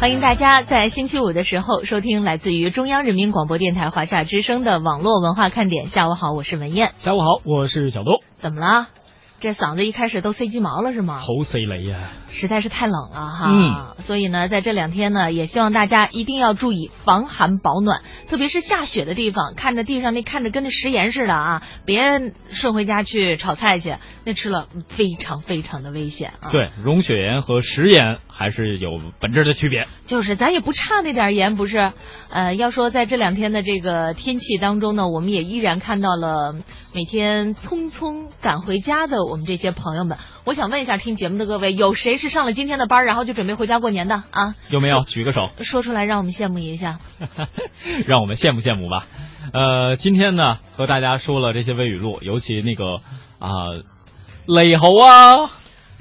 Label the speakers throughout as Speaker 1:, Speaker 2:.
Speaker 1: 欢迎大家在星期五的时候收听来自于中央人民广播电台华夏之声的网络文化看点。下午好，我是文艳。
Speaker 2: 下午好，我是小东。
Speaker 1: 怎么了？这嗓子一开始都塞鸡毛了是吗？
Speaker 2: 头塞雷呀！
Speaker 1: 实在是太冷了哈。嗯。所以呢，在这两天呢，也希望大家一定要注意防寒保暖，特别是下雪的地方，看着地上那看着跟那食盐似的啊，别顺回家去炒菜去，那吃了非常非常的危险啊。
Speaker 2: 对，溶血盐和食盐还是有本质的区别。
Speaker 1: 就是咱也不差那点盐，不是？呃，要说在这两天的这个天气当中呢，我们也依然看到了每天匆匆赶回家的。我们这些朋友们，我想问一下，听节目的各位，有谁是上了今天的班，然后就准备回家过年的啊？
Speaker 2: 有没有？举个手，
Speaker 1: 说出来让我们羡慕一下，
Speaker 2: 让我们羡慕羡慕吧。呃，今天呢，和大家说了这些微语录，尤其那个啊，雷猴啊，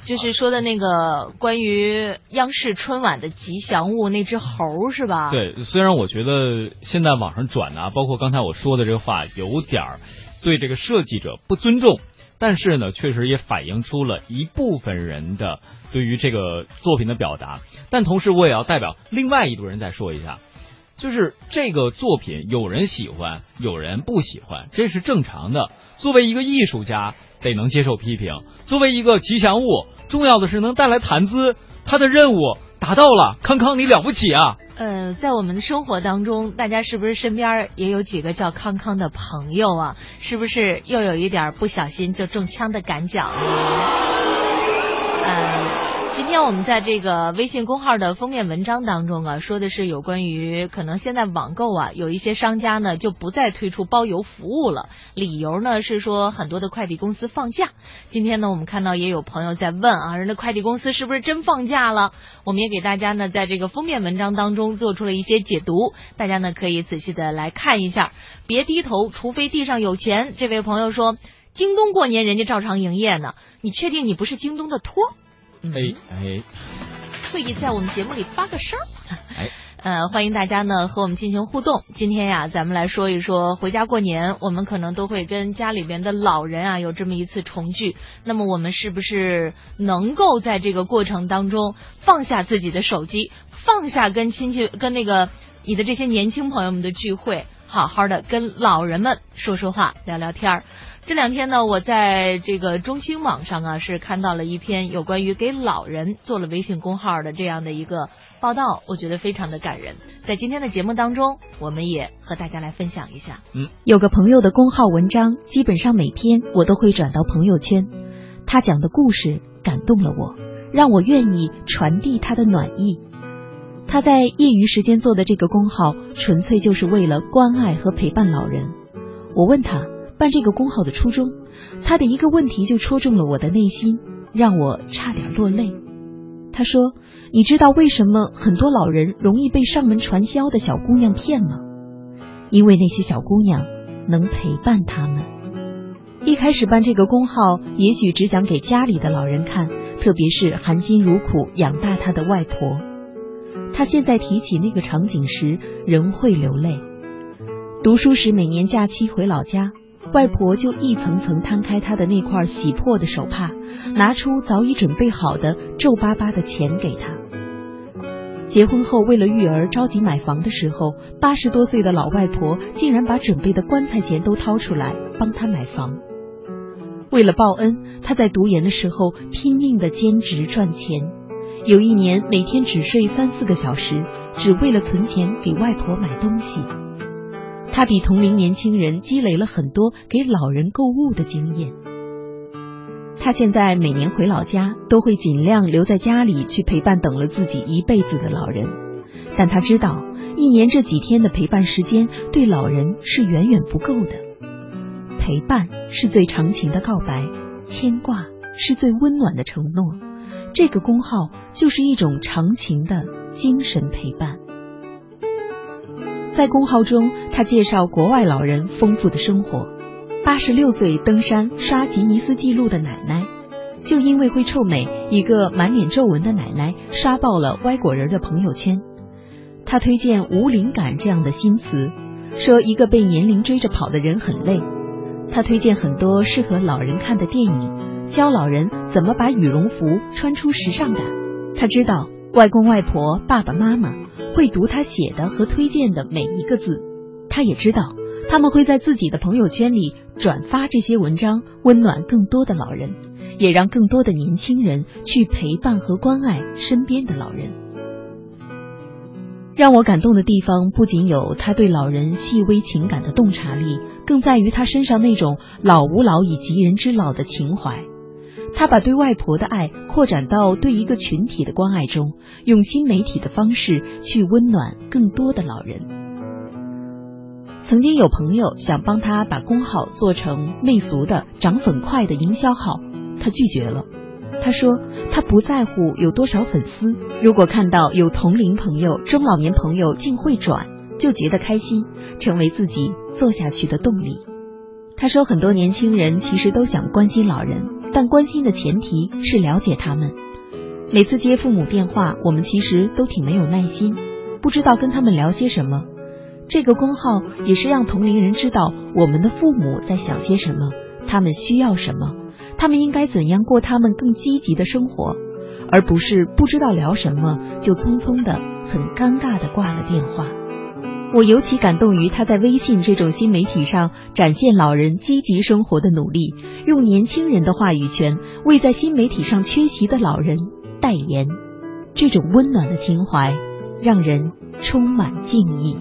Speaker 1: 就是说的那个关于央视春晚的吉祥物那只猴是吧？
Speaker 2: 对，虽然我觉得现在网上转啊，包括刚才我说的这个话，有点儿对这个设计者不尊重。但是呢，确实也反映出了一部分人的对于这个作品的表达。但同时，我也要代表另外一组人再说一下，就是这个作品有人喜欢，有人不喜欢，这是正常的。作为一个艺术家，得能接受批评；作为一个吉祥物，重要的是能带来谈资。他的任务。达到了，康康你了不起啊！
Speaker 1: 呃，在我们的生活当中，大家是不是身边也有几个叫康康的朋友啊？是不是又有一点不小心就中枪的感觉呢？今天我们在这个微信公号的封面文章当中啊，说的是有关于可能现在网购啊，有一些商家呢就不再推出包邮服务了，理由呢是说很多的快递公司放假。今天呢，我们看到也有朋友在问啊，人家快递公司是不是真放假了？我们也给大家呢在这个封面文章当中做出了一些解读，大家呢可以仔细的来看一下。别低头，除非地上有钱。这位朋友说，京东过年人家照常营业呢，你确定你不是京东的托？
Speaker 2: 哎哎，
Speaker 1: 特意在我们节目里发个声。
Speaker 2: 哎，
Speaker 1: 呃，欢迎大家呢和我们进行互动。今天呀，咱们来说一说回家过年，我们可能都会跟家里边的老人啊有这么一次重聚。那么我们是不是能够在这个过程当中放下自己的手机，放下跟亲戚、跟那个你的这些年轻朋友们的聚会，好好的跟老人们说说话、聊聊天儿？这两天呢，我在这个中青网上啊，是看到了一篇有关于给老人做了微信公号的这样的一个报道，我觉得非常的感人。在今天的节目当中，我们也和大家来分享一下。
Speaker 2: 嗯，
Speaker 3: 有个朋友的公号文章，基本上每天我都会转到朋友圈。他讲的故事感动了我，让我愿意传递他的暖意。他在业余时间做的这个公号，纯粹就是为了关爱和陪伴老人。我问他。办这个公号的初衷，他的一个问题就戳中了我的内心，让我差点落泪。他说：“你知道为什么很多老人容易被上门传销的小姑娘骗吗？因为那些小姑娘能陪伴他们。一开始办这个公号，也许只想给家里的老人看，特别是含辛茹苦养大他的外婆。他现在提起那个场景时，仍会流泪。读书时，每年假期回老家。”外婆就一层层摊开他的那块洗破的手帕，拿出早已准备好的皱巴巴的钱给他。结婚后为了育儿着急买房的时候，八十多岁的老外婆竟然把准备的棺材钱都掏出来帮他买房。为了报恩，他在读研的时候拼命的兼职赚钱，有一年每天只睡三四个小时，只为了存钱给外婆买东西。他比同龄年轻人积累了很多给老人购物的经验。他现在每年回老家，都会尽量留在家里去陪伴等了自己一辈子的老人。但他知道，一年这几天的陪伴时间对老人是远远不够的。陪伴是最长情的告白，牵挂是最温暖的承诺。这个工号就是一种长情的精神陪伴。在公号中，他介绍国外老人丰富的生活。八十六岁登山刷吉尼斯纪录的奶奶，就因为会臭美，一个满脸皱纹的奶奶刷爆了歪果仁的朋友圈。他推荐“无灵感”这样的新词，说一个被年龄追着跑的人很累。他推荐很多适合老人看的电影，教老人怎么把羽绒服穿出时尚感。他知道。外公外婆、爸爸妈妈会读他写的和推荐的每一个字，他也知道他们会在自己的朋友圈里转发这些文章，温暖更多的老人，也让更多的年轻人去陪伴和关爱身边的老人。让我感动的地方不仅有他对老人细微情感的洞察力，更在于他身上那种老吾老以及人之老的情怀。他把对外婆的爱扩展到对一个群体的关爱中，用新媒体的方式去温暖更多的老人。曾经有朋友想帮他把公号做成媚俗的、涨粉快的营销号，他拒绝了。他说他不在乎有多少粉丝，如果看到有同龄朋友、中老年朋友竟会转，就觉得开心，成为自己做下去的动力。他说很多年轻人其实都想关心老人。但关心的前提是了解他们。每次接父母电话，我们其实都挺没有耐心，不知道跟他们聊些什么。这个公号也是让同龄人知道我们的父母在想些什么，他们需要什么，他们应该怎样过他们更积极的生活，而不是不知道聊什么就匆匆的、很尴尬的挂了电话。我尤其感动于他在微信这种新媒体上展现老人积极生活的努力，用年轻人的话语权为在新媒体上缺席的老人代言，这种温暖的情怀让人充满敬意。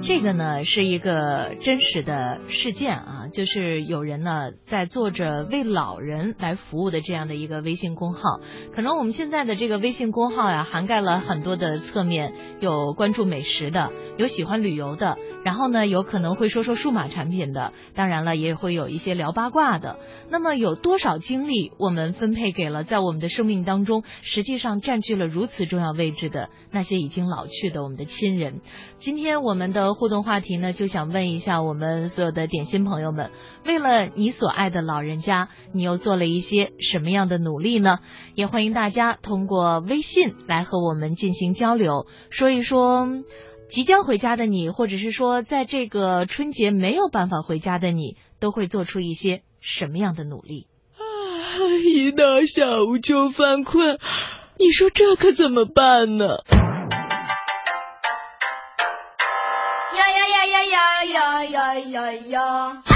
Speaker 1: 这个呢是一个真实的事件啊，就是有人呢在做着为老人来服务的这样的一个微信公号。可能我们现在的这个微信公号呀，涵盖了很多的侧面，有关注美食的，有喜欢旅游的。然后呢，有可能会说说数码产品的，当然了，也会有一些聊八卦的。那么，有多少精力我们分配给了在我们的生命当中，实际上占据了如此重要位置的那些已经老去的我们的亲人？今天我们的互动话题呢，就想问一下我们所有的点心朋友们：为了你所爱的老人家，你又做了一些什么样的努力呢？也欢迎大家通过微信来和我们进行交流，说一说。即将回家的你，或者是说在这个春节没有办法回家的你，都会做出一些什么样的努力？
Speaker 4: 啊，一到下午就犯困，你说这可怎么办呢？
Speaker 5: 呀呀呀呀呀呀呀呀呀！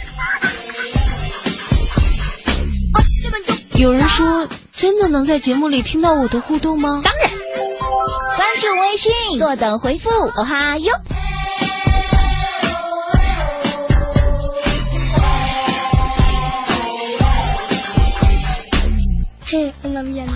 Speaker 1: 有人说，真的能在节目里听到我的互动吗？
Speaker 6: 当然，关注微信，坐等回复。哦哈哟！
Speaker 5: 嘿，我那边。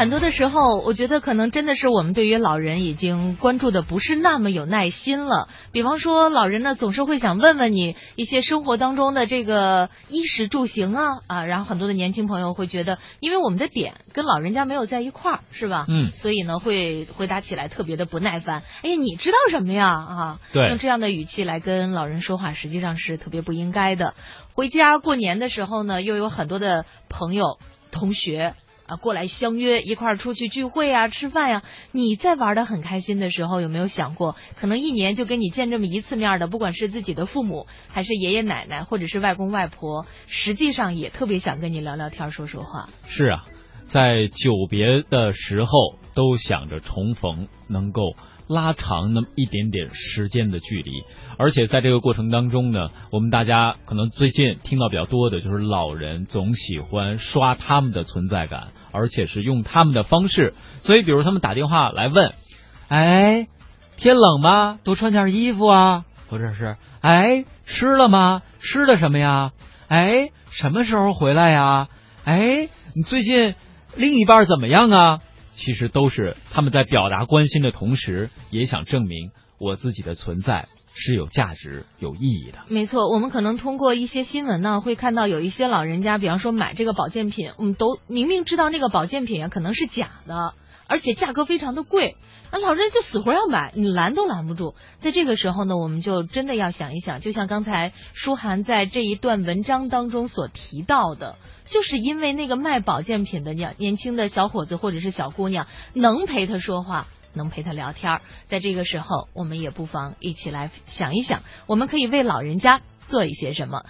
Speaker 1: 很多的时候，我觉得可能真的是我们对于老人已经关注的不是那么有耐心了。比方说，老人呢总是会想问问你一些生活当中的这个衣食住行啊啊，然后很多的年轻朋友会觉得，因为我们的点跟老人家没有在一块儿，是吧？
Speaker 2: 嗯。
Speaker 1: 所以呢，会回答起来特别的不耐烦。哎呀，你知道什么呀？啊，
Speaker 2: 对，
Speaker 1: 用这样的语气来跟老人说话，实际上是特别不应该的。回家过年的时候呢，又有很多的朋友同学。啊，过来相约一块儿出去聚会啊，吃饭呀。你在玩的很开心的时候，有没有想过，可能一年就跟你见这么一次面的，不管是自己的父母，还是爷爷奶奶，或者是外公外婆，实际上也特别想跟你聊聊天，说说话。
Speaker 2: 是啊，在久别的时候，都想着重逢，能够。拉长那么一点点时间的距离，而且在这个过程当中呢，我们大家可能最近听到比较多的就是老人总喜欢刷他们的存在感，而且是用他们的方式。所以，比如他们打电话来问：“哎，天冷吗？多穿件衣服啊。”或者是：“哎，吃了吗？吃的什么呀？哎，什么时候回来呀？哎，你最近另一半怎么样啊？”其实都是他们在表达关心的同时，也想证明我自己的存在是有价值、有意义的。
Speaker 1: 没错，我们可能通过一些新闻呢，会看到有一些老人家，比方说买这个保健品，我们都明明知道那个保健品啊可能是假的，而且价格非常的贵，那老人就死活要买，你拦都拦不住。在这个时候呢，我们就真的要想一想，就像刚才舒涵在这一段文章当中所提到的。就是因为那个卖保健品的年年轻的小伙子或者是小姑娘能陪他说话，能陪他聊天儿，在这个时候，我们也不妨一起来想一想，我们可以为老人家做一些什么。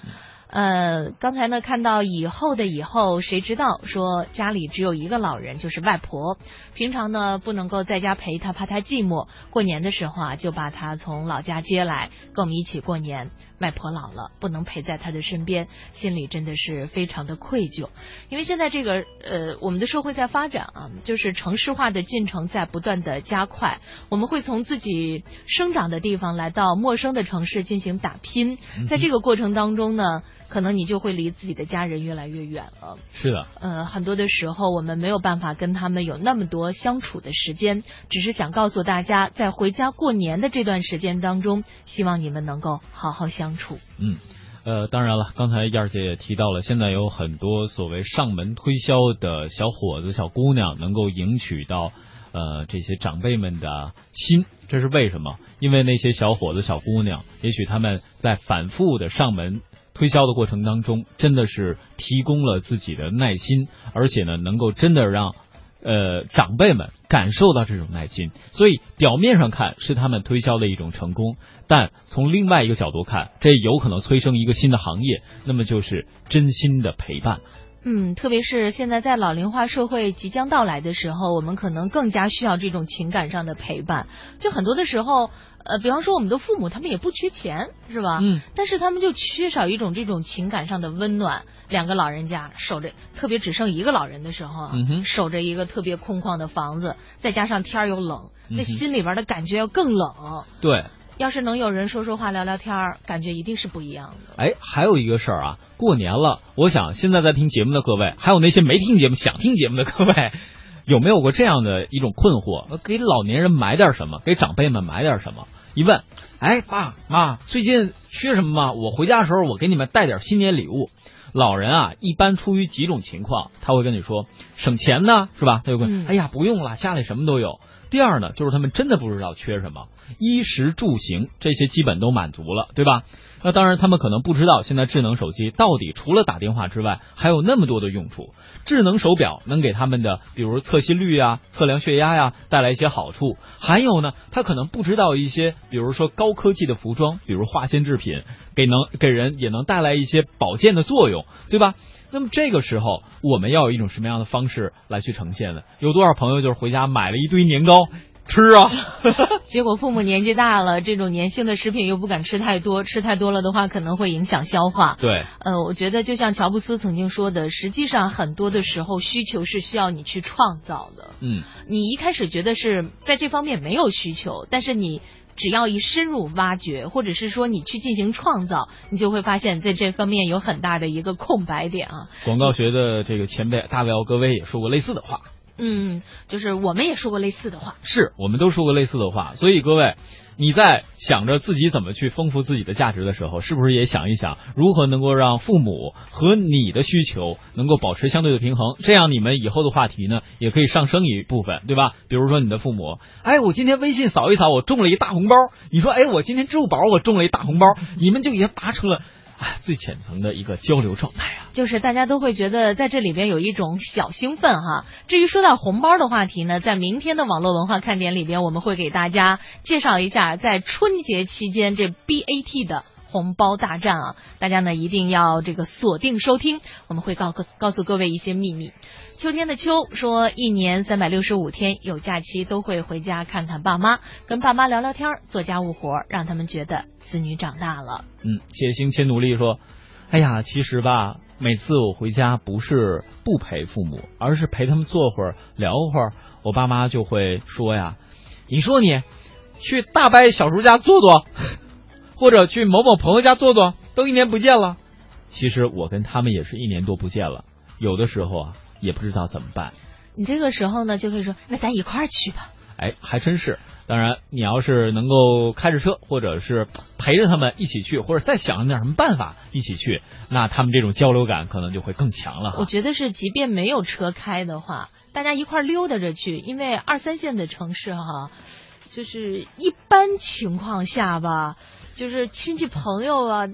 Speaker 1: 呃，刚才呢看到以后的以后，谁知道说家里只有一个老人，就是外婆，平常呢不能够在家陪她，怕她寂寞。过年的时候啊，就把她从老家接来，跟我们一起过年。外婆老了，不能陪在她的身边，心里真的是非常的愧疚。因为现在这个呃，我们的社会在发展啊，就是城市化的进程在不断的加快。我们会从自己生长的地方来到陌生的城市进行打拼，在这个过程当中呢，可能你就会离自己的家人越来越远了。
Speaker 2: 是的，
Speaker 1: 呃，很多的时候我们没有办法跟他们有那么多相处的时间，只是想告诉大家，在回家过年的这段时间当中，希望你们能够好好相处。
Speaker 2: 嗯，呃，当然了，刚才燕儿姐也提到了，现在有很多所谓上门推销的小伙子、小姑娘，能够赢取到呃这些长辈们的心，这是为什么？因为那些小伙子、小姑娘，也许他们在反复的上门推销的过程当中，真的是提供了自己的耐心，而且呢，能够真的让。呃，长辈们感受到这种耐心，所以表面上看是他们推销的一种成功，但从另外一个角度看，这有可能催生一个新的行业，那么就是真心的陪伴。
Speaker 1: 嗯，特别是现在在老龄化社会即将到来的时候，我们可能更加需要这种情感上的陪伴。就很多的时候，呃，比方说我们的父母，他们也不缺钱，是吧？
Speaker 2: 嗯。
Speaker 1: 但是他们就缺少一种这种情感上的温暖。两个老人家守着，特别只剩一个老人的时候啊，守着一个特别空旷的房子，再加上天儿又冷，那心里边的感觉要更冷。
Speaker 2: 对。
Speaker 1: 要是能有人说说话、聊聊天儿，感觉一定是不一样的。
Speaker 2: 哎，还有一个事儿啊，过年了，我想现在在听节目的各位，还有那些没听节目想听节目的各位，有没有过这样的一种困惑？给老年人买点什么？给长辈们买点什么？一问，哎，爸妈，最近缺什么吗？我回家的时候，我给你们带点新年礼物。老人啊，一般出于几种情况，他会跟你说省钱呢，是吧？他就会，哎呀，不用了，家里什么都有。第二呢，就是他们真的不知道缺什么，衣食住行这些基本都满足了，对吧？那当然，他们可能不知道，现在智能手机到底除了打电话之外，还有那么多的用处。智能手表能给他们的，比如测心率呀、测量血压呀，带来一些好处。还有呢，他可能不知道一些，比如说高科技的服装，比如化纤制品，给能给人也能带来一些保健的作用，对吧？那么这个时候，我们要有一种什么样的方式来去呈现呢？有多少朋友就是回家买了一堆年糕吃啊？
Speaker 1: 结果父母年纪大了，这种粘性的食品又不敢吃太多，吃太多了的话可能会影响消化。
Speaker 2: 对，
Speaker 1: 呃，我觉得就像乔布斯曾经说的，实际上很多的时候需求是需要你去创造的。
Speaker 2: 嗯，
Speaker 1: 你一开始觉得是在这方面没有需求，但是你。只要一深入挖掘，或者是说你去进行创造，你就会发现在这方面有很大的一个空白点啊。
Speaker 2: 广告学的这个前辈大卫奥格威也说过类似的话。
Speaker 1: 嗯，就是我们也说过类似的话。
Speaker 2: 是我们都说过类似的话，所以各位。你在想着自己怎么去丰富自己的价值的时候，是不是也想一想如何能够让父母和你的需求能够保持相对的平衡？这样你们以后的话题呢，也可以上升一部分，对吧？比如说你的父母，哎，我今天微信扫一扫，我中了一大红包。你说，哎，我今天支付宝我中了一大红包，你们就已经达成了。最浅层的一个交流状态啊，
Speaker 1: 就是大家都会觉得在这里边有一种小兴奋哈。至于说到红包的话题呢，在明天的网络文化看点里边，我们会给大家介绍一下在春节期间这 BAT 的红包大战啊，大家呢一定要这个锁定收听，我们会告告诉各位一些秘密。秋天的秋说，一年三百六十五天有假期都会回家看看爸妈，跟爸妈聊聊天，做家务活，让他们觉得子女长大了。
Speaker 2: 嗯，且行且努力说，哎呀，其实吧，每次我回家不是不陪父母，而是陪他们坐会儿聊会儿，我爸妈就会说呀，你说你去大伯小叔家坐坐，或者去某某朋友家坐坐，都一年不见了。其实我跟他们也是一年多不见了，有的时候啊。也不知道怎么办，
Speaker 1: 你这个时候呢，就可以说，那咱一块儿去吧。
Speaker 2: 哎，还真是。当然，你要是能够开着车，或者是陪着他们一起去，或者再想点什么办法一起去，那他们这种交流感可能就会更强了。
Speaker 1: 我觉得是，即便没有车开的话，大家一块溜达着去，因为二三线的城市哈，就是一般情况下吧，就是亲戚朋友啊。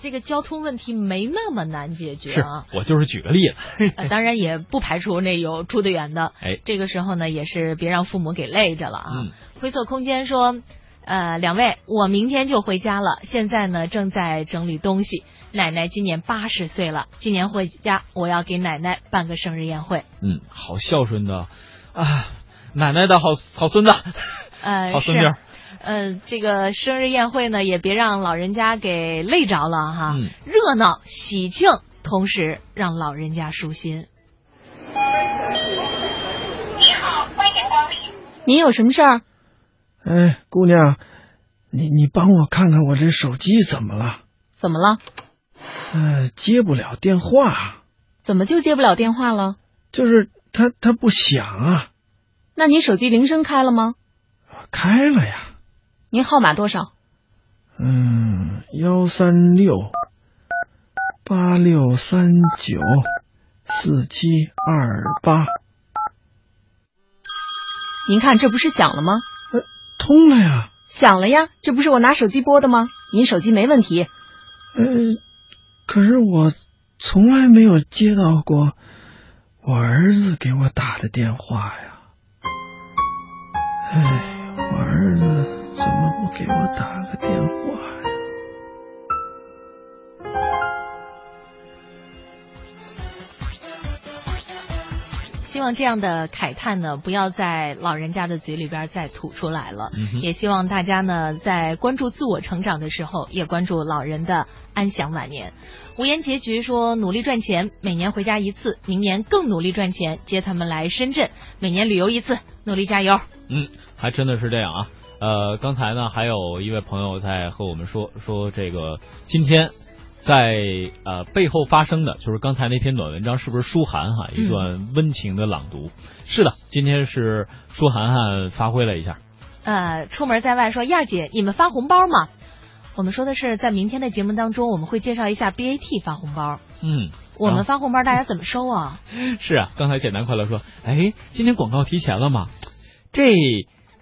Speaker 1: 这个交通问题没那么难解决
Speaker 2: 啊！我就是举个例子，
Speaker 1: 当然也不排除那有住得远的。
Speaker 2: 哎，
Speaker 1: 这个时候呢，也是别让父母给累着了啊。
Speaker 2: 嗯。
Speaker 1: 灰色空间说，呃，两位，我明天就回家了，现在呢正在整理东西。奶奶今年八十岁了，今年回家我要给奶奶办个生日宴会。
Speaker 2: 嗯，好孝顺的啊，奶奶的好好孙子，
Speaker 1: 呃，
Speaker 2: 好孙女。
Speaker 1: 呃，这个生日宴会呢，也别让老人家给累着了哈。
Speaker 2: 嗯。
Speaker 1: 热闹喜庆，同时让老人家舒心。
Speaker 7: 你好，欢迎光临。
Speaker 3: 您有什么事儿？
Speaker 8: 哎，姑娘，你你帮我看看我这手机怎么了？
Speaker 3: 怎么了？
Speaker 8: 呃，接不了电话。
Speaker 3: 怎么就接不了电话了？
Speaker 8: 就是它它不响啊。
Speaker 3: 那你手机铃声开了吗？
Speaker 8: 开了呀。
Speaker 3: 您号码多少？
Speaker 8: 嗯，幺三六八六三九四七二八。
Speaker 3: 您看，这不是响了吗？
Speaker 8: 呃，通了呀。
Speaker 3: 响了呀，这不是我拿手机拨的吗？您手机没问题。
Speaker 8: 呃，可是我从来没有接到过我儿子给我打的电话呀。哎，我儿子。怎么不给我打个电话呀？
Speaker 1: 希望这样的慨叹呢，不要在老人家的嘴里边再吐出来了。
Speaker 2: 嗯、
Speaker 1: 也希望大家呢，在关注自我成长的时候，也关注老人的安享晚年。无言结局说，努力赚钱，每年回家一次，明年更努力赚钱，接他们来深圳，每年旅游一次，努力加油。
Speaker 2: 嗯，还真的是这样啊。呃，刚才呢，还有一位朋友在和我们说说这个今天在呃背后发生的，就是刚才那篇短文章是不是舒涵哈一段温情的朗读？是的，今天是舒涵涵发挥了一下。
Speaker 1: 呃，出门在外说燕姐，你们发红包吗？我们说的是在明天的节目当中，我们会介绍一下 BAT 发红包。
Speaker 2: 嗯，
Speaker 1: 我们发红包大家怎么收啊？
Speaker 2: 是啊，刚才简单快乐说，哎，今天广告提前了吗？这。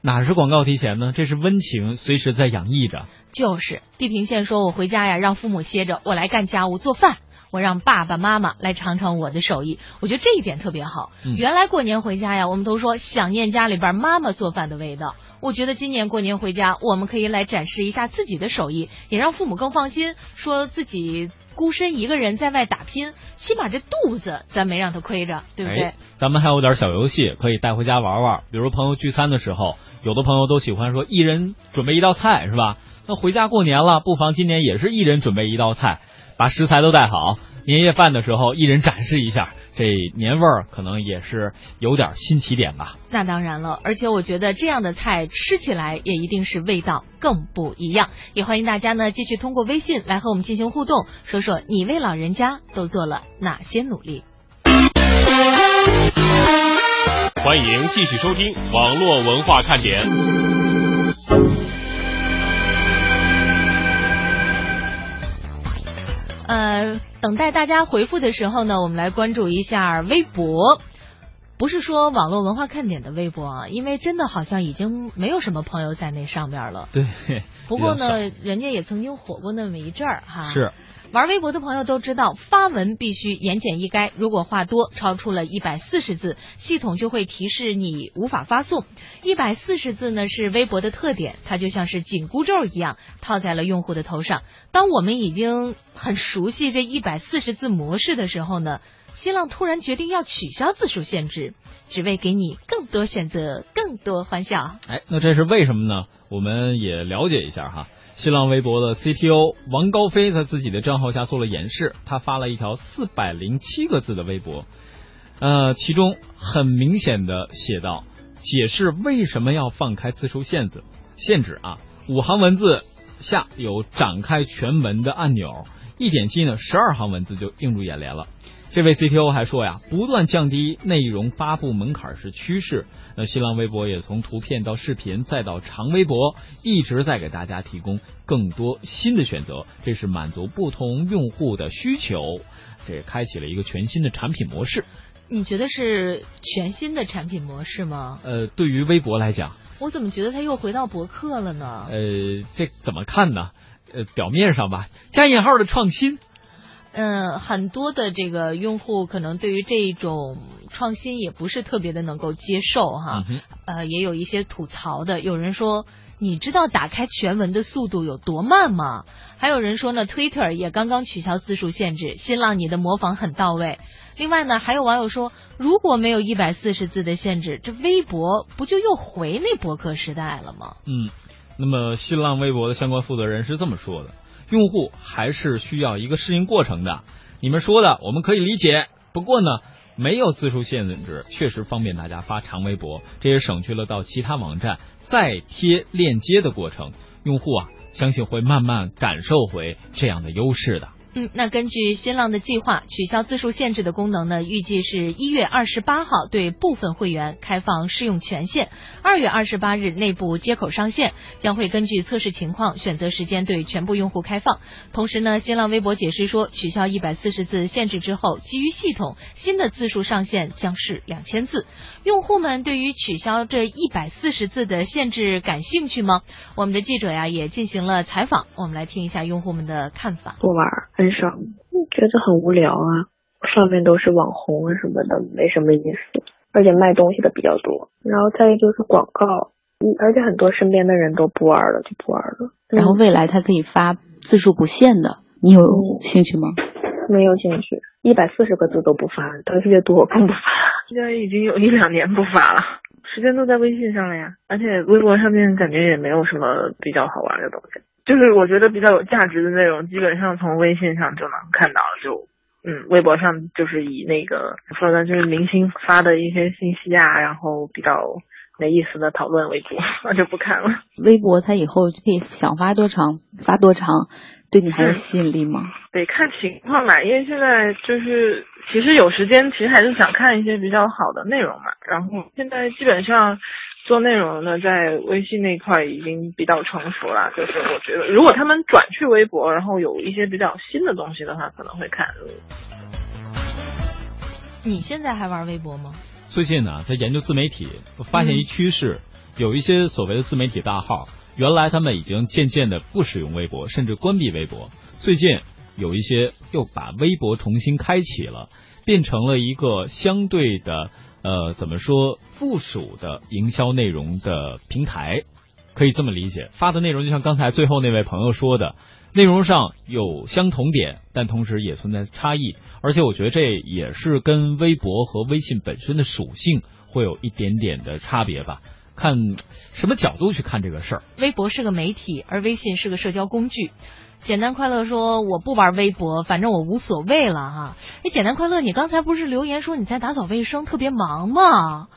Speaker 2: 哪是广告提前呢？这是温情随时在洋溢着。
Speaker 1: 就是地平线说：“我回家呀，让父母歇着，我来干家务做饭。我让爸爸妈妈来尝尝我的手艺。我觉得这一点特别好。
Speaker 2: 嗯、
Speaker 1: 原来过年回家呀，我们都说想念家里边妈妈做饭的味道。我觉得今年过年回家，我们可以来展示一下自己的手艺，也让父母更放心，说自己孤身一个人在外打拼，起码这肚子咱没让他亏着，对不对？
Speaker 2: 哎、咱们还有点小游戏可以带回家玩玩，比如朋友聚餐的时候。有的朋友都喜欢说一人准备一道菜是吧？那回家过年了，不妨今年也是一人准备一道菜，把食材都带好，年夜饭的时候一人展示一下，这年味儿可能也是有点新起点吧。
Speaker 1: 那当然了，而且我觉得这样的菜吃起来也一定是味道更不一样。也欢迎大家呢继续通过微信来和我们进行互动，说说你为老人家都做了哪些努力。
Speaker 9: 欢迎继续收听网络文化看点。
Speaker 1: 呃，等待大家回复的时候呢，我们来关注一下微博。不是说网络文化看点的微博啊，因为真的好像已经没有什么朋友在那上面了。
Speaker 2: 对。
Speaker 1: 不过呢，人家也曾经火过那么一阵儿哈。
Speaker 2: 是。
Speaker 1: 玩微博的朋友都知道，发文必须言简意赅，如果话多，超出了一百四十字，系统就会提示你无法发送。一百四十字呢是微博的特点，它就像是紧箍咒一样套在了用户的头上。当我们已经很熟悉这一百四十字模式的时候呢，新浪突然决定要取消字数限制，只为给你更多选择，更多欢笑。
Speaker 2: 哎，那这是为什么呢？我们也了解一下哈。新浪微博的 CTO 王高飞在自己的账号下做了演示，他发了一条四百零七个字的微博，呃，其中很明显的写道，解释为什么要放开字数限制，限制啊，五行文字下有展开全文的按钮，一点击呢，十二行文字就映入眼帘了。这位 CTO 还说呀，不断降低内容发布门槛是趋势。那新浪微博也从图片到视频再到长微博，一直在给大家提供更多新的选择，这是满足不同用户的需求，这也开启了一个全新的产品模式。
Speaker 1: 你觉得是全新的产品模式吗？
Speaker 2: 呃，对于微博来讲，
Speaker 1: 我怎么觉得它又回到博客了呢？
Speaker 2: 呃，这怎么看呢？呃，表面上吧，加引号的创新。
Speaker 1: 嗯，很多的这个用户可能对于这种创新也不是特别的能够接受哈。呃，也有一些吐槽的，有人说，你知道打开全文的速度有多慢吗？还有人说呢，Twitter 也刚刚取消字数限制，新浪你的模仿很到位。另外呢，还有网友说，如果没有一百四十字的限制，这微博不就又回那博客时代了吗？
Speaker 2: 嗯，那么新浪微博的相关负责人是这么说的。用户还是需要一个适应过程的。你们说的我们可以理解，不过呢，没有字数限制，确实方便大家发长微博，这也省去了到其他网站再贴链接的过程。用户啊，相信会慢慢感受回这样的优势的。
Speaker 1: 嗯，那根据新浪的计划，取消字数限制的功能呢，预计是一月二十八号对部分会员开放试用权限，二月二十八日内部接口上线，将会根据测试情况选择时间对全部用户开放。同时呢，新浪微博解释说，取消一百四十字限制之后，基于系统新的字数上限将是两千字。用户们对于取消这一百四十字的限制感兴趣吗？我们的记者呀也进行了采访，我们来听一下用户们的看法。
Speaker 10: 不玩。很少，觉得很无聊啊！上面都是网红啊什么的，没什么意思，而且卖东西的比较多。然后再一就是广告，嗯，而且很多身边的人都不玩了，就不玩了。
Speaker 3: 然后未来它可以发字数不限的，你有兴趣吗？
Speaker 10: 没有兴趣，一百四十个字都不发，东西越多我更不发。
Speaker 11: 现在已经有一两年不发了，时间都在微信上了呀，而且微博上面感觉也没有什么比较好玩的东西。就是我觉得比较有价值的内容，基本上从微信上就能看到。就嗯，微博上就是以那个说的，就是明星发的一些信息啊，然后比较没意思的讨论为主，我就不看了。
Speaker 3: 微博它以后可以想发多长发多长，对你还有吸引力吗？
Speaker 11: 得看情况吧，因为现在就是其实有时间，其实还是想看一些比较好的内容嘛。然后现在基本上。做内容呢，在微信那块已经比较成熟了。就是我觉得，如果他们转去微博，然后有一些比较新的东西的话，可能会看。
Speaker 1: 你现在还玩微博吗？
Speaker 2: 最近呢，在研究自媒体，发现一趋势，有一些所谓的自媒体大号，原来他们已经渐渐的不使用微博，甚至关闭微博。最近有一些又把微博重新开启了，变成了一个相对的。呃，怎么说？附属的营销内容的平台，可以这么理解。发的内容就像刚才最后那位朋友说的，内容上有相同点，但同时也存在差异。而且我觉得这也是跟微博和微信本身的属性会有一点点的差别吧。看什么角度去看这个事儿。
Speaker 1: 微博是个媒体，而微信是个社交工具。简单快乐说：“我不玩微博，反正我无所谓了哈。”哎，简单快乐，你刚才不是留言说你在打扫卫生，特别忙吗？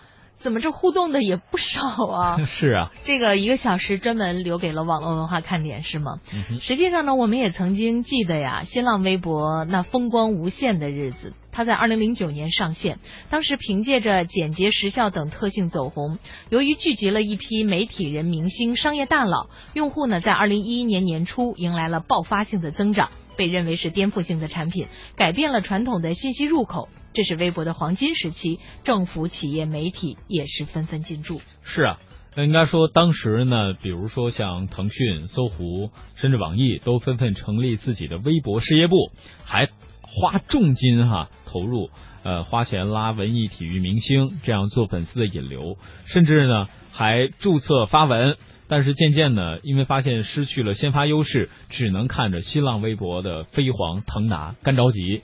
Speaker 1: 怎么这互动的也不少啊？
Speaker 2: 是啊，
Speaker 1: 这个一个小时专门留给了网络文化看点是吗？实际上呢，我们也曾经记得呀，新浪微博那风光无限的日子。它在二零零九年上线，当时凭借着简洁时效等特性走红。由于聚集了一批媒体人、明星、商业大佬，用户呢在二零一一年年初迎来了爆发性的增长，被认为是颠覆性的产品，改变了传统的信息入口。这是微博的黄金时期，政府、企业、媒体也是纷纷进驻。
Speaker 2: 是啊，那应该说当时呢，比如说像腾讯、搜狐，甚至网易都纷纷成立自己的微博事业部，还花重金哈投入，呃，花钱拉文艺、体育明星，这样做粉丝的引流，甚至呢还注册发文。但是渐渐呢，因为发现失去了先发优势，只能看着新浪微博的飞黄腾达，干着急。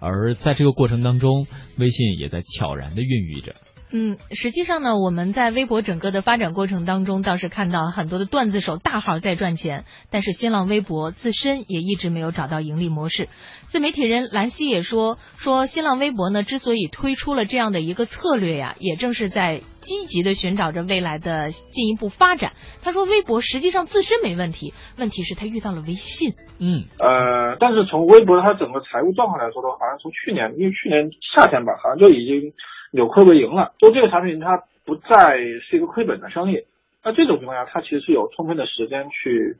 Speaker 2: 而在这个过程当中，微信也在悄然的孕育着。
Speaker 1: 嗯，实际上呢，我们在微博整个的发展过程当中，倒是看到很多的段子手大号在赚钱，但是新浪微博自身也一直没有找到盈利模式。自媒体人兰溪也说，说新浪微博呢之所以推出了这样的一个策略呀，也正是在积极的寻找着未来的进一步发展。他说，微博实际上自身没问题，问题是他遇到了微信。
Speaker 2: 嗯，
Speaker 12: 呃，但是从微博它整个财务状况来说的话，好像从去年，因为去年夏天吧，好像就已经。扭亏为盈了，做这个产品它不再是一个亏本的生意，那这种情况下，它其实是有充分的时间去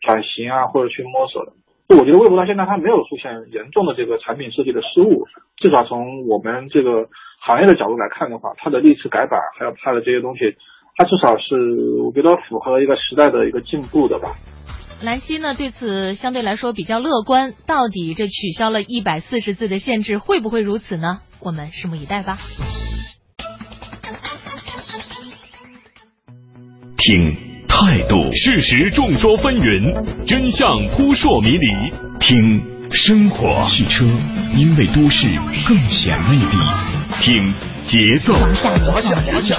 Speaker 12: 转型啊，或者去摸索的。我觉得微博到现在它没有出现严重的这个产品设计的失误，至少从我们这个行业的角度来看的话，它的历次改版还有它的这些东西，它至少是我觉得符合一个时代的一个进步的吧。
Speaker 1: 兰溪呢对此相对来说比较乐观，到底这取消了一百四十字的限制会不会如此呢？我们拭目以待吧。
Speaker 13: 听态度，
Speaker 9: 事实众说纷纭，真相扑朔迷离。
Speaker 13: 听生活，汽车因为都市更显魅力。听节奏，
Speaker 6: 华夏华夏
Speaker 13: 华夏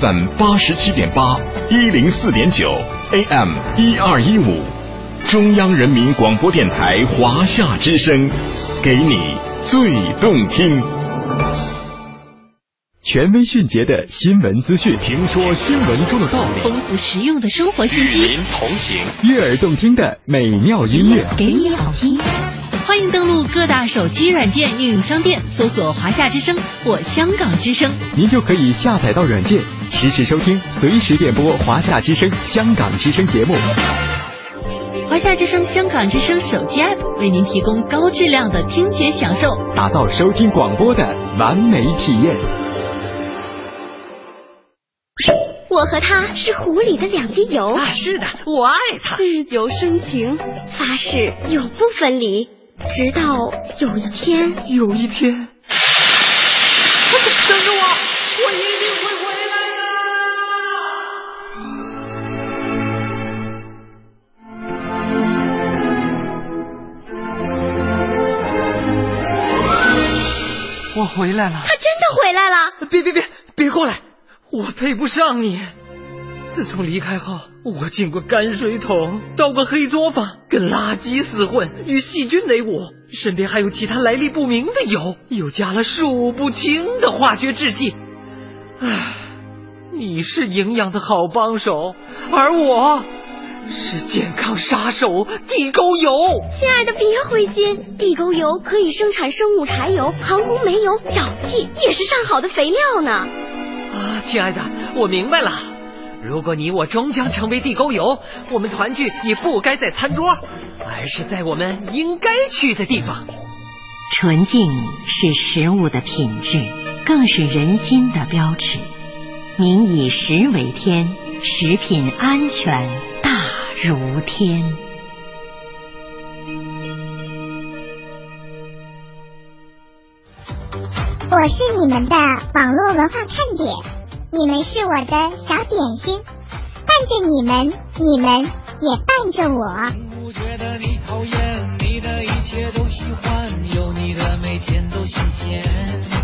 Speaker 13: FM 八十七点八，一零四点九，AM 一二一五，中央人民广播电台华夏之声，给你最动听。权威迅捷的新闻资讯，
Speaker 9: 评说新闻中的道理，
Speaker 6: 丰富实用的生活信息，
Speaker 9: 与您同行，
Speaker 13: 悦耳动听的美妙音乐，
Speaker 6: 给你好听。欢迎登录各大手机软件应用商店，搜索“华夏之声”或“香港之声”，
Speaker 13: 您就可以下载到软件，实时收听，随时点播“华夏之声”、“香港之声”节目。
Speaker 6: 华夏之声、香港之声手机 App 为您提供高质量的听觉享受，
Speaker 13: 打造收听广播的完美体验。
Speaker 14: 我和他是湖里的两滴油。
Speaker 15: 啊！是的，我爱他，
Speaker 14: 日久生情，发誓永不分离，直到有一天，
Speaker 15: 有一天，回来了，
Speaker 14: 他真的回来了！
Speaker 15: 别别别，别过来！我配不上你。自从离开后，我进过泔水桶，到过黑作坊，跟垃圾厮混，与细菌为伍，身边还有其他来历不明的油，又加了数不清的化学制剂。唉，你是营养的好帮手，而我是健康杀手地沟油。
Speaker 14: 亲爱的，别灰心，地沟油可以生产生物柴油、航空煤油、沼气，也是上好的肥料呢。
Speaker 15: 啊，亲爱的，我明白了。如果你我终将成为地沟油，我们团聚也不该在餐桌，而是在我们应该去的地方。
Speaker 16: 纯净是食物的品质，更是人心的标尺。民以食为天，食品安全大如天。
Speaker 17: 我是你们的网络文化看点，你们是我的小点心，伴着你们，你们也伴着我。都喜欢，有你的每天都新鲜。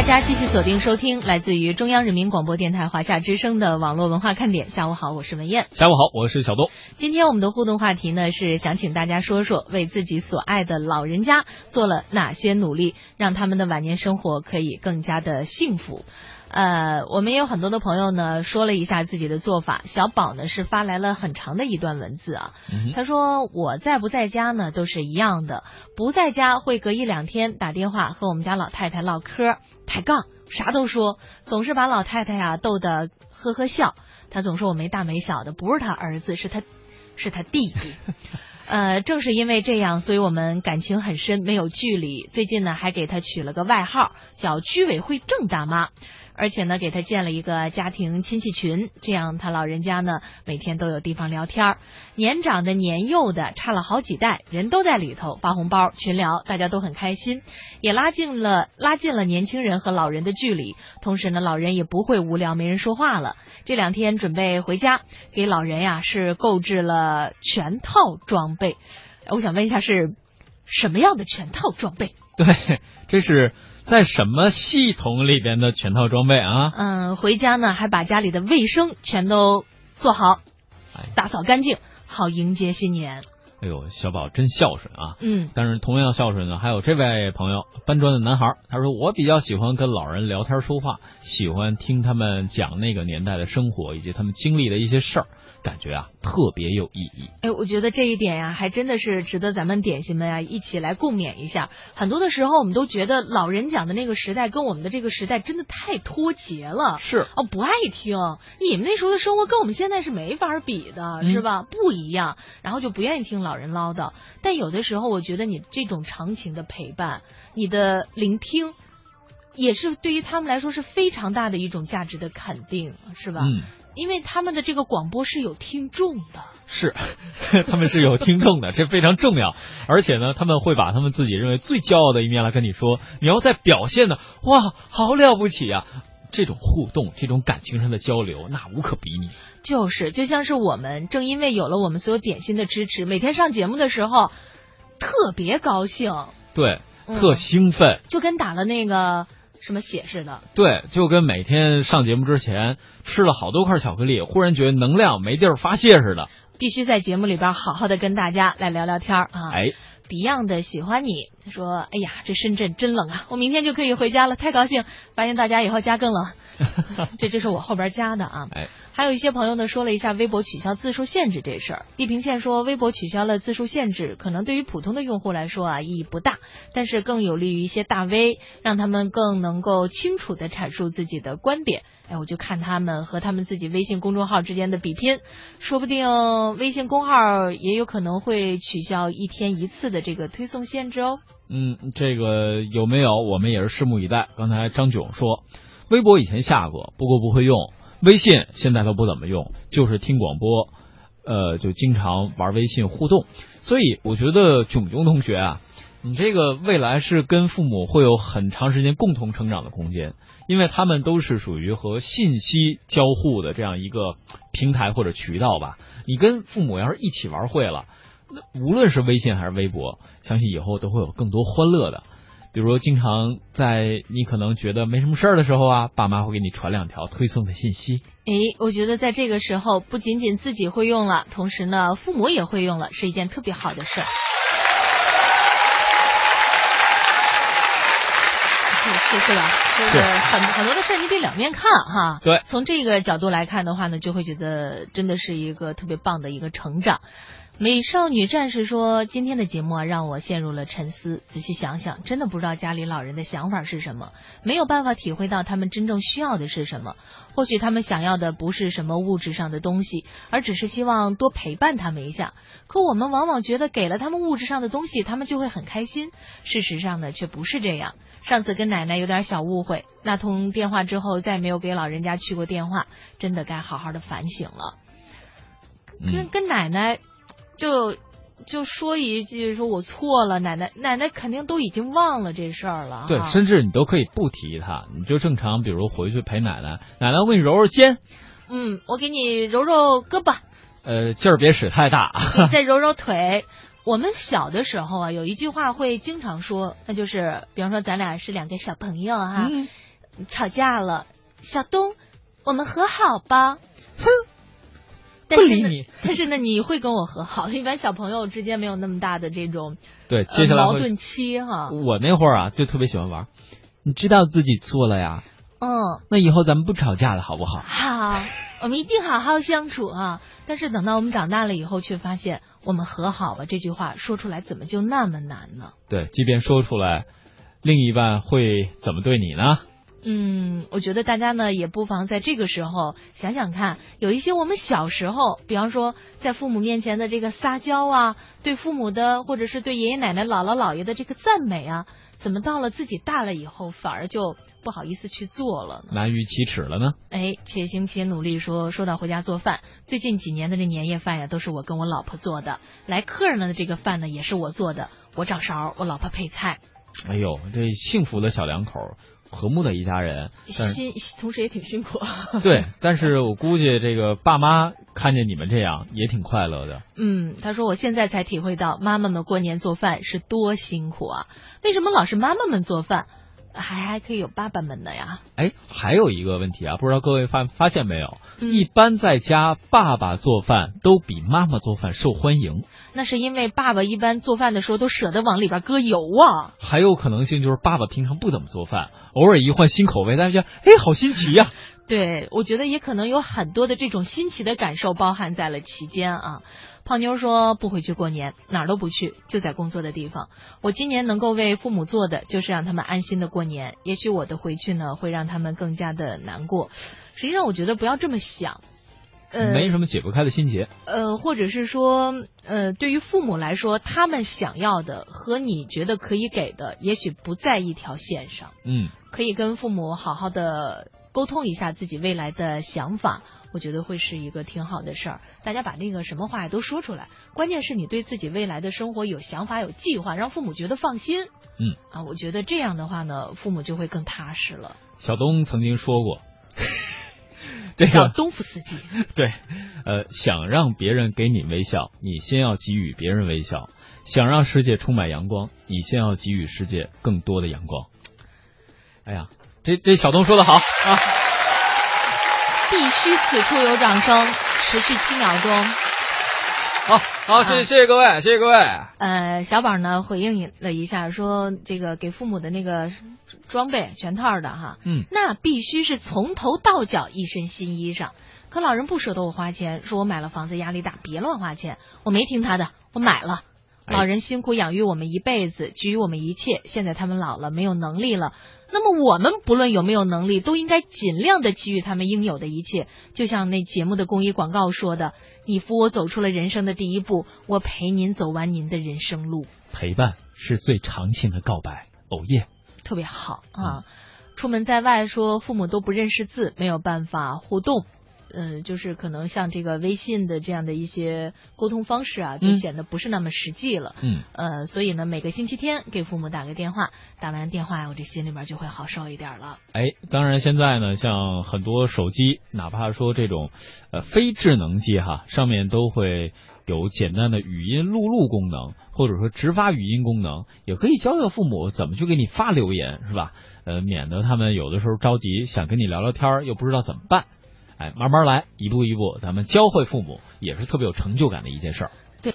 Speaker 1: 大家继续锁定收听来自于中央人民广播电台华夏之声的网络文化看点。下午好，我是文燕。
Speaker 2: 下午好，我是小东。
Speaker 1: 今天我们的互动话题呢是想请大家说说为自己所爱的老人家做了哪些努力，让他们的晚年生活可以更加的幸福。呃，我们也有很多的朋友呢，说了一下自己的做法。小宝呢是发来了很长的一段文字啊，他说我在不在家呢都是一样的，不在家会隔一两天打电话和我们家老太太唠嗑、抬杠，啥都说，总是把老太太呀逗得呵呵笑。他总说我没大没小的，不是他儿子，是他是他弟弟。呃，正是因为这样，所以我们感情很深，没有距离。最近呢，还给他取了个外号，叫居委会郑大妈。而且呢，给他建了一个家庭亲戚群，这样他老人家呢每天都有地方聊天儿。年长的、年幼的，差了好几代人都在里头发红包、群聊，大家都很开心，也拉近了拉近了年轻人和老人的距离。同时呢，老人也不会无聊没人说话了。这两天准备回家，给老人呀是购置了全套装备。我想问一下，是什么样的全套装备？
Speaker 2: 对，这是在什么系统里边的全套装备啊？
Speaker 1: 嗯，回家呢还把家里的卫生全都做好，打扫干净，好迎接新年。
Speaker 2: 哎呦，小宝真孝顺啊！
Speaker 1: 嗯，
Speaker 2: 但是同样孝顺的，还有这位朋友，搬砖的男孩，他说我比较喜欢跟老人聊天说话，喜欢听他们讲那个年代的生活以及他们经历的一些事儿。感觉啊特别有意义。
Speaker 1: 哎，我觉得这一点呀，还真的是值得咱们点心们啊一起来共勉一下。很多的时候，我们都觉得老人讲的那个时代跟我们的这个时代真的太脱节了。
Speaker 2: 是
Speaker 1: 哦，不爱听。你们那时候的生活跟我们现在是没法比的，是吧？不一样，然后就不愿意听老人唠叨。但有的时候，我觉得你这种长情的陪伴，你的聆听，也是对于他们来说是非常大的一种价值的肯定，是吧？
Speaker 2: 嗯。
Speaker 1: 因为他们的这个广播是有听众的，
Speaker 2: 是 他们是有听众的，这非常重要。而且呢，他们会把他们自己认为最骄傲的一面来跟你说。你要在表现的哇，好了不起啊！这种互动，这种感情上的交流，那无可比拟。
Speaker 1: 就是，就像是我们正因为有了我们所有点心的支持，每天上节目的时候特别高兴，
Speaker 2: 对，特兴奋，
Speaker 1: 就跟打了那个。什么血似的？
Speaker 2: 对，就跟每天上节目之前吃了好多块巧克力，忽然觉得能量没地儿发泄似的。
Speaker 1: 必须在节目里边好好的跟大家来聊聊天啊！
Speaker 2: 哎
Speaker 1: ，Beyond 的喜欢你说：“哎呀，这深圳真冷啊！我明天就可以回家了，太高兴！发现大家以后家更冷，这这是我后边加的啊。”
Speaker 2: 哎。
Speaker 1: 还有一些朋友呢说了一下微博取消字数限制这事儿。地平线说，微博取消了字数限制，可能对于普通的用户来说啊意义不大，但是更有利于一些大 V，让他们更能够清楚的阐述自己的观点。哎，我就看他们和他们自己微信公众号之间的比拼，说不定微信公号也有可能会取消一天一次的这个推送限制哦。
Speaker 2: 嗯，这个有没有？我们也是拭目以待。刚才张炯说，微博以前下过，不过不会用。微信现在都不怎么用，就是听广播，呃，就经常玩微信互动。所以我觉得炯炯同学啊，你这个未来是跟父母会有很长时间共同成长的空间，因为他们都是属于和信息交互的这样一个平台或者渠道吧。你跟父母要是一起玩会了，无论是微信还是微博，相信以后都会有更多欢乐的。比如经常在你可能觉得没什么事儿的时候啊，爸妈会给你传两条推送的信息。
Speaker 1: 诶，我觉得在这个时候，不仅仅自己会用了，同时呢，父母也会用了，是一件特别好的事儿。是是吧？就是很很多的事儿，你得两面看哈。
Speaker 2: 对，
Speaker 1: 从这个角度来看的话呢，就会觉得真的是一个特别棒的一个成长。美少女战士说：“今天的节目啊，让我陷入了沉思。仔细想想，真的不知道家里老人的想法是什么，没有办法体会到他们真正需要的是什么。或许他们想要的不是什么物质上的东西，而只是希望多陪伴他们一下。可我们往往觉得给了他们物质上的东西，他们就会很开心。事实上呢，却不是这样。上次跟奶奶有点小误会，那通电话之后再没有给老人家去过电话，真的该好好的反省了。跟跟奶奶。”就就说一句，说我错了，奶奶奶奶肯定都已经忘了这事儿了。
Speaker 2: 对，甚至你都可以不提他，你就正常，比如回去陪奶奶，奶奶我给你揉揉肩。
Speaker 1: 嗯，我给你揉揉胳膊。
Speaker 2: 呃，劲儿别使太大。
Speaker 1: 再揉揉腿。我们小的时候啊，有一句话会经常说，那就是，比方说咱俩是两个小朋友哈，吵架了，小东，我们和好吧。
Speaker 2: 哼。不理你，
Speaker 1: 但是呢，你会跟我和好。一般小朋友之间没有那么大的这种
Speaker 2: 对接下来
Speaker 1: 矛盾期哈。
Speaker 2: 我那会儿啊，就特别喜欢玩。你知道自己错了呀？
Speaker 1: 嗯。
Speaker 2: 那以后咱们不吵架了，好不好？
Speaker 1: 好，我们一定好好相处啊！但是等到我们长大了以后，却发现我们和好吧这句话说出来怎么就那么难呢？
Speaker 2: 对，即便说出来，另一半会怎么对你呢？
Speaker 1: 嗯，我觉得大家呢也不妨在这个时候想想看，有一些我们小时候，比方说在父母面前的这个撒娇啊，对父母的或者是对爷爷奶奶、姥姥姥爷的这个赞美啊，怎么到了自己大了以后，反而就不好意思去做了呢？
Speaker 2: 难于启齿了呢？
Speaker 1: 哎，且行且努力说，说到回家做饭，最近几年的这年夜饭呀，都是我跟我老婆做的。来客人的这个饭呢，也是我做的，我掌勺，我老婆配菜。
Speaker 2: 哎呦，这幸福的小两口。和睦的一家人，
Speaker 1: 辛同时也挺辛苦。
Speaker 2: 对，但是我估计这个爸妈看见你们这样也挺快乐的。
Speaker 1: 嗯，他说我现在才体会到妈妈们过年做饭是多辛苦啊！为什么老是妈妈们做饭？还还可以有爸爸们的呀？
Speaker 2: 哎，还有一个问题啊，不知道各位发发现没有？一般在家爸爸做饭都比妈妈做饭受欢迎。
Speaker 1: 那是因为爸爸一般做饭的时候都舍得往里边搁油啊。
Speaker 2: 还有可能性就是爸爸平常不怎么做饭，偶尔一换新口味，大家哎，好新奇呀。
Speaker 1: 对，我觉得也可能有很多的这种新奇的感受包含在了其间啊。胖妞说不回去过年，哪儿都不去，就在工作的地方。我今年能够为父母做的，就是让他们安心的过年。也许我的回去呢，会让他们更加的难过。实际上，我觉得不要这么想，呃，
Speaker 2: 没什么解不开的心结。
Speaker 1: 呃，或者是说，呃，对于父母来说，他们想要的和你觉得可以给的，也许不在一条线上。
Speaker 2: 嗯，
Speaker 1: 可以跟父母好好的沟通一下自己未来的想法。我觉得会是一个挺好的事儿，大家把那个什么话都说出来，关键是你对自己未来的生活有想法、有计划，让父母觉得放心。
Speaker 2: 嗯
Speaker 1: 啊，我觉得这样的话呢，父母就会更踏实了。
Speaker 2: 小东曾经说过，这个
Speaker 1: 小东夫斯基
Speaker 2: 对，呃，想让别人给你微笑，你先要给予别人微笑；想让世界充满阳光，你先要给予世界更多的阳光。哎呀，这这小东说的好啊。
Speaker 1: 必须此处有掌声，持续七秒钟。
Speaker 2: 好，好，谢谢谢谢各位，谢谢各位。
Speaker 1: 呃，小宝呢回应了一下，说这个给父母的那个装备全套的哈，
Speaker 2: 嗯，
Speaker 1: 那必须是从头到脚一身新衣裳。可老人不舍得我花钱，说我买了房子压力大，别乱花钱。我没听他的，我买了。老人辛苦养育我们一辈子，给予我们一切，现在他们老了，没有能力了。那么我们不论有没有能力，都应该尽量的给予他们应有的一切。就像那节目的公益广告说的：“你扶我走出了人生的第一步，我陪您走完您的人生路。”
Speaker 2: 陪伴是最长情的告白。哦耶，
Speaker 1: 特别好啊！出门在外，说父母都不认识字，没有办法互动。嗯，就是可能像这个微信的这样的一些沟通方式啊，就显得不是那么实际了。
Speaker 2: 嗯，
Speaker 1: 呃，所以呢，每个星期天给父母打个电话，打完电话，我这心里边就会好受一点了。
Speaker 2: 哎，当然现在呢，像很多手机，哪怕说这种呃非智能机哈，上面都会有简单的语音录入功能，或者说直发语音功能，也可以教教父母怎么去给你发留言，是吧？呃，免得他们有的时候着急想跟你聊聊天，又不知道怎么办。哎，慢慢来，一步一步，咱们教会父母也是特别有成就感的一件事儿。